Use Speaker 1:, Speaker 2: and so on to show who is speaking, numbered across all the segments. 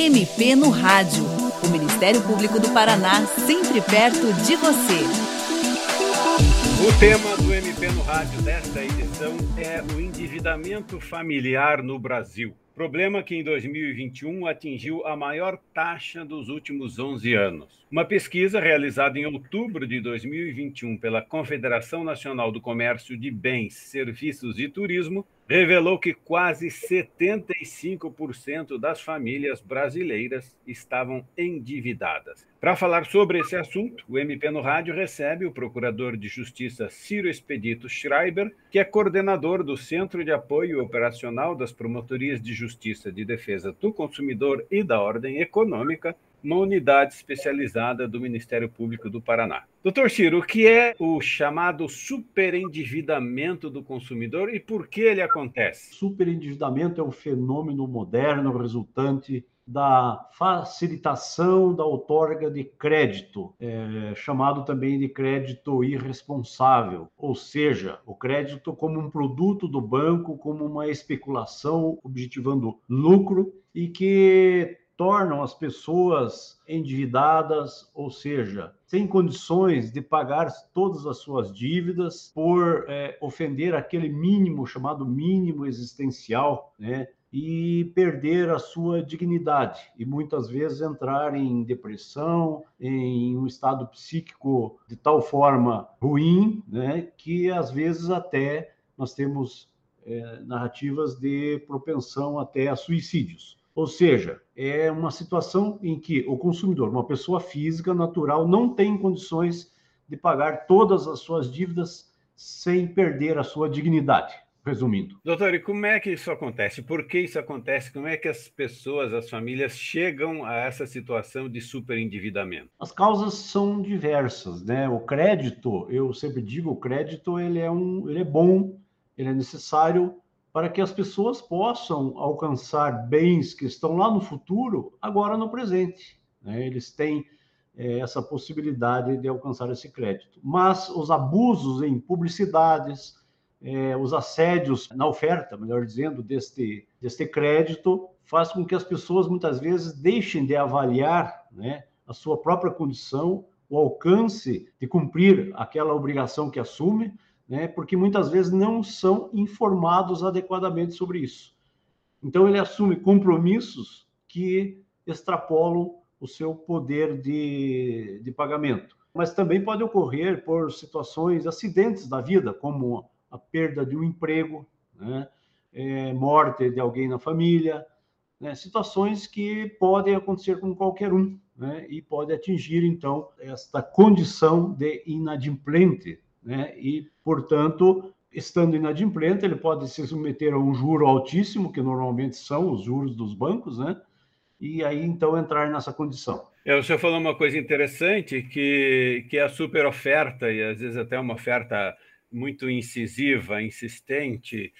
Speaker 1: MP no Rádio. O Ministério Público do Paraná, sempre perto de você.
Speaker 2: O tema do MP no Rádio desta edição é o endividamento familiar no Brasil. Problema que em 2021 atingiu a maior taxa dos últimos 11 anos. Uma pesquisa realizada em outubro de 2021 pela Confederação Nacional do Comércio de Bens, Serviços e Turismo revelou que quase 75% das famílias brasileiras estavam endividadas. Para falar sobre esse assunto, o MP no Rádio recebe o Procurador de Justiça Ciro Expedito Schreiber, que é coordenador do Centro de Apoio Operacional das Promotorias de Justiça de Defesa do Consumidor e da Ordem Econômica, uma unidade especializada do Ministério Público do Paraná. Doutor Ciro, o que é o chamado superendividamento do consumidor e por que ele acontece?
Speaker 3: Superendividamento é um fenômeno moderno resultante da facilitação da outorga de crédito, é, chamado também de crédito irresponsável, ou seja, o crédito como um produto do banco, como uma especulação objetivando lucro e que tornam as pessoas endividadas, ou seja, sem condições de pagar todas as suas dívidas por é, ofender aquele mínimo chamado mínimo existencial, né? E perder a sua dignidade e muitas vezes entrar em depressão, em um estado psíquico de tal forma ruim, né, que às vezes até nós temos é, narrativas de propensão até a suicídios. Ou seja, é uma situação em que o consumidor, uma pessoa física natural, não tem condições de pagar todas as suas dívidas sem perder a sua dignidade. Resumindo.
Speaker 2: Doutor, e como é que isso acontece? Por que isso acontece? Como é que as pessoas, as famílias chegam a essa situação de superendividamento?
Speaker 3: As causas são diversas, né? O crédito, eu sempre digo, o crédito ele é um, ele é bom, ele é necessário para que as pessoas possam alcançar bens que estão lá no futuro, agora no presente. Né? Eles têm é, essa possibilidade de alcançar esse crédito. Mas os abusos em publicidades, é, os assédios na oferta, melhor dizendo, deste, deste crédito, faz com que as pessoas muitas vezes deixem de avaliar né, a sua própria condição, o alcance de cumprir aquela obrigação que assume, né? porque muitas vezes não são informados adequadamente sobre isso. Então, ele assume compromissos que extrapolam o seu poder de, de pagamento. Mas também pode ocorrer por situações, acidentes da vida, como a perda de um emprego, né? é, morte de alguém na família, né? situações que podem acontecer com qualquer um, né? e pode atingir, então, esta condição de inadimplente né? E, portanto, estando inadimplente, ele pode se submeter a um juro altíssimo, que normalmente são os juros dos bancos, né? E aí então entrar nessa condição.
Speaker 2: É, o senhor falou uma coisa interessante, que, que é a super oferta, e às vezes até uma oferta muito incisiva, insistente,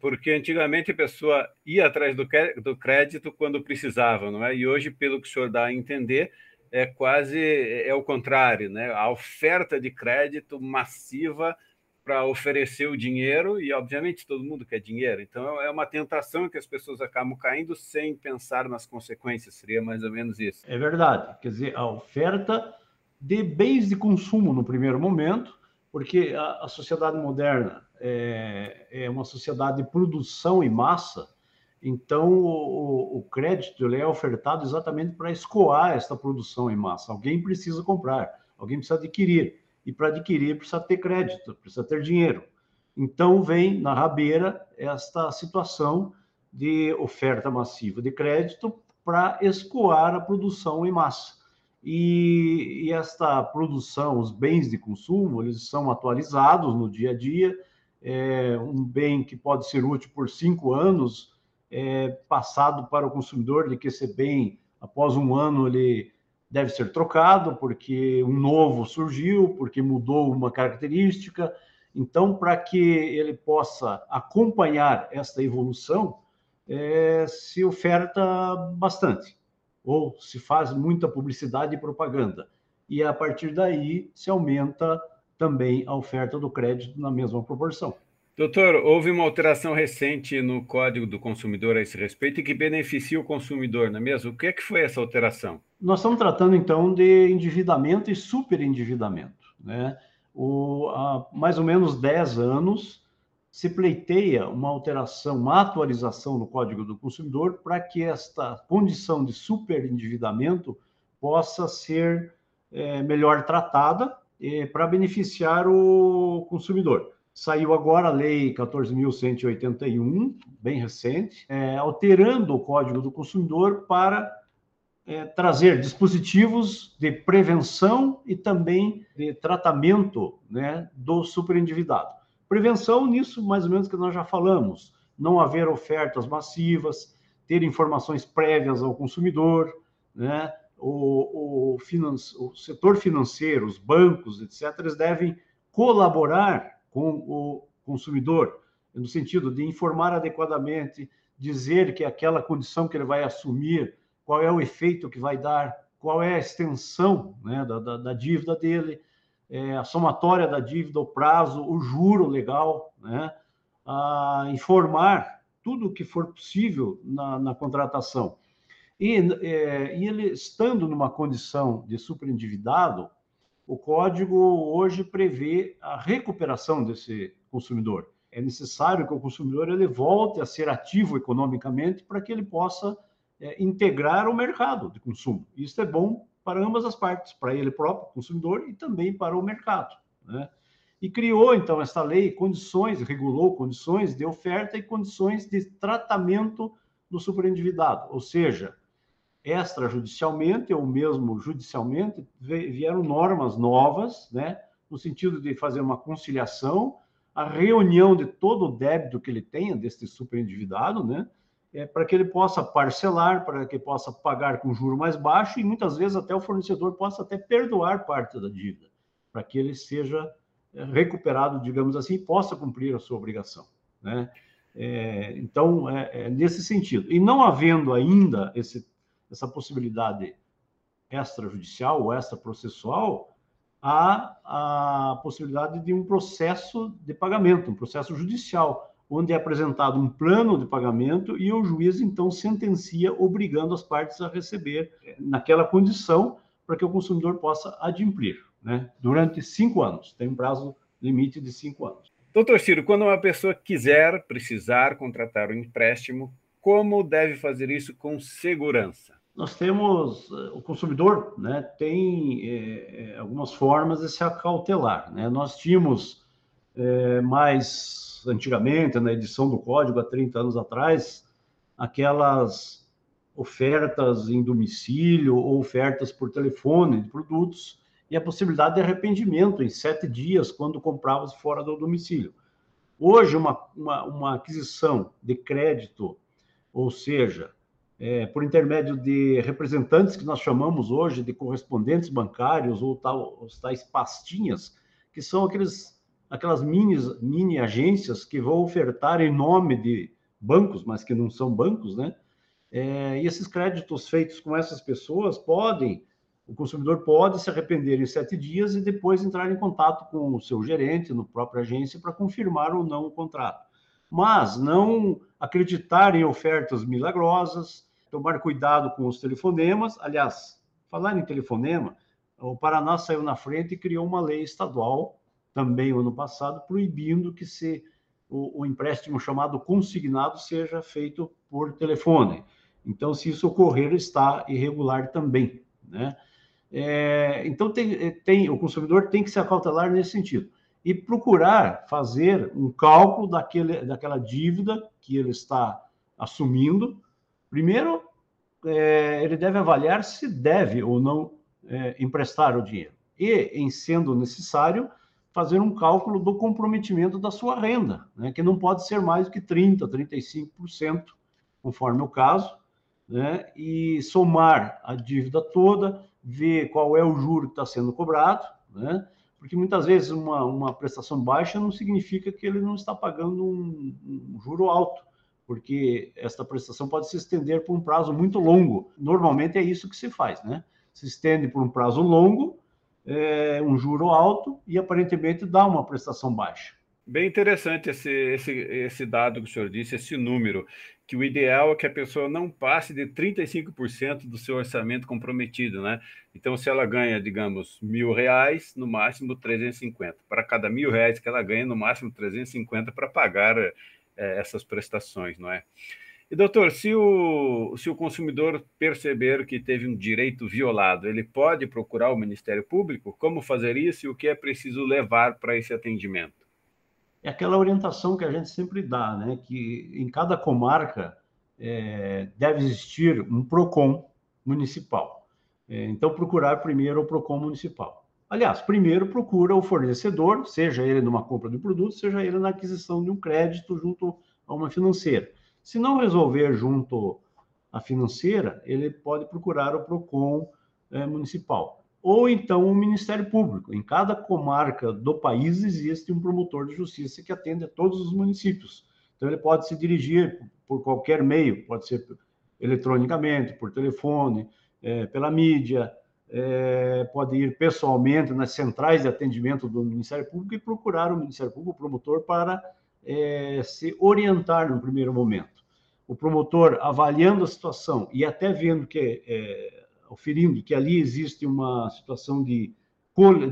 Speaker 2: porque antigamente a pessoa ia atrás do, do crédito quando precisava, não é? E hoje, pelo que o senhor dá a entender, é quase é o contrário, né? A oferta de crédito massiva para oferecer o dinheiro e obviamente todo mundo quer dinheiro. Então é uma tentação que as pessoas acabam caindo sem pensar nas consequências. Seria mais ou menos isso.
Speaker 3: É verdade. Quer dizer, a oferta de bens de consumo no primeiro momento, porque a, a sociedade moderna é, é uma sociedade de produção em massa então, o, o crédito é ofertado exatamente para escoar esta produção em massa. Alguém precisa comprar, alguém precisa adquirir. E para adquirir, precisa ter crédito, precisa ter dinheiro. Então, vem na rabeira esta situação de oferta massiva de crédito para escoar a produção em massa. E, e, esta produção, os bens de consumo, eles são atualizados no dia a dia. É um bem que pode ser útil por cinco anos, é, passado para o consumidor de que esse bem, após um ano, ele deve ser trocado, porque um novo surgiu, porque mudou uma característica. Então, para que ele possa acompanhar esta evolução, é, se oferta bastante, ou se faz muita publicidade e propaganda. E a partir daí se aumenta também a oferta do crédito na mesma proporção.
Speaker 2: Doutor, houve uma alteração recente no Código do Consumidor a esse respeito e que beneficia o consumidor, não é mesmo? O que é que foi essa alteração?
Speaker 3: Nós estamos tratando, então, de endividamento e superendividamento. Né? O, há mais ou menos 10 anos, se pleiteia uma alteração, uma atualização no Código do Consumidor para que esta condição de superendividamento possa ser é, melhor tratada é, para beneficiar o consumidor. Saiu agora a Lei 14.181, bem recente, é, alterando o Código do Consumidor para é, trazer dispositivos de prevenção e também de tratamento né, do superendividado. Prevenção, nisso mais ou menos que nós já falamos, não haver ofertas massivas, ter informações prévias ao consumidor, né, o, o, o setor financeiro, os bancos, etc., eles devem colaborar com o consumidor, no sentido de informar adequadamente, dizer que aquela condição que ele vai assumir, qual é o efeito que vai dar, qual é a extensão né, da, da, da, dívida dele, é, a somatória da dívida, o prazo, o juro legal, né, a informar tudo o que for possível na, na contratação. E, é, e ele estando numa condição de superendividado, o código hoje prevê a recuperação desse consumidor. É necessário que o consumidor ele volte a ser ativo economicamente para que ele possa é, integrar o mercado de consumo. Isso é bom para ambas as partes, para ele próprio, consumidor, e também para o mercado. Né? E criou, então, esta lei condições, regulou condições de oferta e condições de tratamento do superendividado, ou seja, extrajudicialmente ou mesmo judicialmente, vieram normas novas, né, no sentido de fazer uma conciliação, a reunião de todo o débito que ele tenha deste superendividado, né, é, para que ele possa parcelar, para que possa pagar com juro mais baixo e muitas vezes até o fornecedor possa até perdoar parte da dívida, para que ele seja é, recuperado, digamos assim, e possa cumprir a sua obrigação, né? É, então, é, é nesse sentido. E não havendo ainda esse essa possibilidade extrajudicial ou extraprocessual, há a possibilidade de um processo de pagamento, um processo judicial, onde é apresentado um plano de pagamento e o juiz então sentencia obrigando as partes a receber naquela condição para que o consumidor possa adimplir, né? Durante cinco anos, tem um prazo limite de cinco anos.
Speaker 2: Doutor Ciro, quando uma pessoa quiser, precisar contratar um empréstimo, como deve fazer isso com segurança?
Speaker 3: nós temos o consumidor, né, tem é, algumas formas de se acautelar, né? Nós tínhamos é, mais antigamente, na edição do código há 30 anos atrás, aquelas ofertas em domicílio ou ofertas por telefone de produtos e a possibilidade de arrependimento em sete dias quando comprávamos fora do domicílio. Hoje, uma, uma, uma aquisição de crédito, ou seja, é, por intermédio de representantes que nós chamamos hoje de correspondentes bancários ou tal, os tais pastinhas, que são aqueles, aquelas mini, mini agências que vão ofertar em nome de bancos, mas que não são bancos, né? É, e esses créditos feitos com essas pessoas podem, o consumidor pode se arrepender em sete dias e depois entrar em contato com o seu gerente, no própria agência, para confirmar ou não o contrato mas não acreditar em ofertas milagrosas, tomar cuidado com os telefonemas. Aliás, falar em telefonema, o Paraná saiu na frente e criou uma lei estadual, também ano passado, proibindo que se o, o empréstimo chamado consignado seja feito por telefone. Então, se isso ocorrer, está irregular também, né? É, então, tem, tem, o consumidor tem que se acautelar nesse sentido e procurar fazer um cálculo daquele, daquela dívida que ele está assumindo. Primeiro, é, ele deve avaliar se deve ou não é, emprestar o dinheiro. E, em sendo necessário, fazer um cálculo do comprometimento da sua renda, né, que não pode ser mais do que 30%, 35%, conforme o caso, né, e somar a dívida toda, ver qual é o juro que está sendo cobrado, né, porque muitas vezes uma, uma prestação baixa não significa que ele não está pagando um, um juro alto, porque esta prestação pode se estender por um prazo muito longo. Normalmente é isso que se faz, né? Se estende por um prazo longo, é, um juro alto e aparentemente dá uma prestação baixa.
Speaker 2: Bem interessante esse, esse, esse dado que o senhor disse, esse número, que o ideal é que a pessoa não passe de 35% do seu orçamento comprometido, né? Então, se ela ganha, digamos, mil reais, no máximo 350. Para cada mil reais que ela ganha, no máximo 350 para pagar é, essas prestações, não é? E, doutor, se o, se o consumidor perceber que teve um direito violado, ele pode procurar o Ministério Público? Como fazer isso e o que é preciso levar para esse atendimento?
Speaker 3: É aquela orientação que a gente sempre dá, né? Que em cada comarca é, deve existir um PROCON municipal. É, então, procurar primeiro o PROCON municipal. Aliás, primeiro procura o fornecedor, seja ele numa compra de produto, seja ele na aquisição de um crédito junto a uma financeira. Se não resolver junto à financeira, ele pode procurar o PROCON é, municipal ou então o Ministério Público. Em cada comarca do país existe um promotor de justiça que atende a todos os municípios. Então ele pode se dirigir por qualquer meio, pode ser eletronicamente, por telefone, é, pela mídia, é, pode ir pessoalmente nas centrais de atendimento do Ministério Público e procurar o Ministério Público, o promotor, para é, se orientar no primeiro momento. O promotor, avaliando a situação e até vendo que é, oferindo que ali existe uma situação de,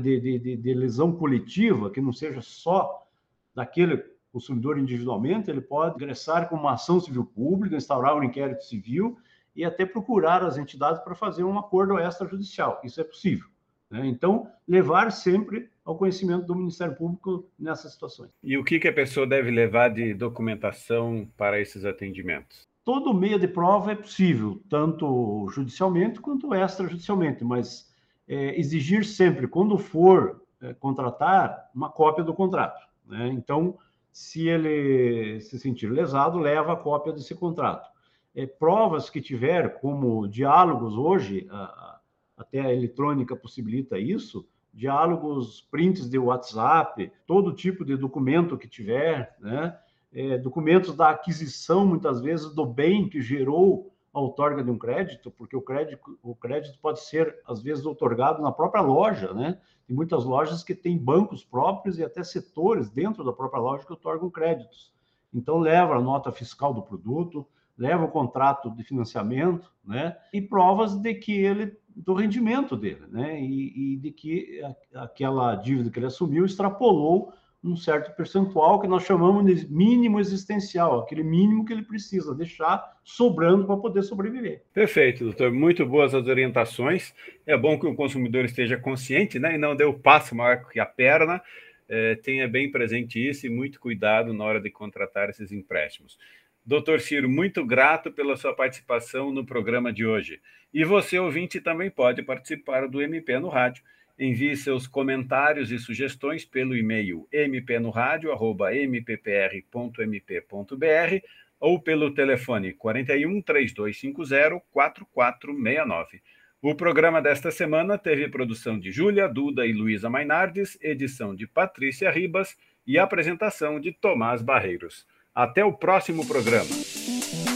Speaker 3: de, de, de lesão coletiva, que não seja só daquele consumidor individualmente, ele pode ingressar com uma ação civil pública, instaurar um inquérito civil e até procurar as entidades para fazer um acordo extrajudicial. Isso é possível. Né? Então, levar sempre ao conhecimento do Ministério Público nessas situações.
Speaker 2: E o que, que a pessoa deve levar de documentação para esses atendimentos?
Speaker 3: Todo meio de prova é possível, tanto judicialmente quanto extrajudicialmente, mas é, exigir sempre, quando for é, contratar, uma cópia do contrato. Né? Então, se ele se sentir lesado, leva a cópia desse contrato. É, provas que tiver, como diálogos hoje, a, a, até a eletrônica possibilita isso, diálogos, prints de WhatsApp, todo tipo de documento que tiver, né? É, documentos da aquisição, muitas vezes, do bem que gerou a outorga de um crédito, porque o crédito, o crédito pode ser, às vezes, otorgado na própria loja, né? Tem muitas lojas que têm bancos próprios e até setores dentro da própria loja que otorgam créditos. Então, leva a nota fiscal do produto, leva o contrato de financiamento, né? E provas de que ele do rendimento dele, né? E, e de que aquela dívida que ele assumiu extrapolou um certo percentual que nós chamamos de mínimo existencial, aquele mínimo que ele precisa deixar sobrando para poder sobreviver.
Speaker 2: Perfeito, doutor. Muito boas as orientações. É bom que o consumidor esteja consciente né, e não dê o passo maior que a perna. É, tenha bem presente isso e muito cuidado na hora de contratar esses empréstimos. Doutor Ciro, muito grato pela sua participação no programa de hoje. E você, ouvinte, também pode participar do MP no Rádio Envie seus comentários e sugestões pelo e-mail mpnoradio.mppr.mp.br ou pelo telefone 41 3250 4469. O programa desta semana teve produção de Júlia Duda e Luísa Mainardes, edição de Patrícia Ribas e apresentação de Tomás Barreiros. Até o próximo programa.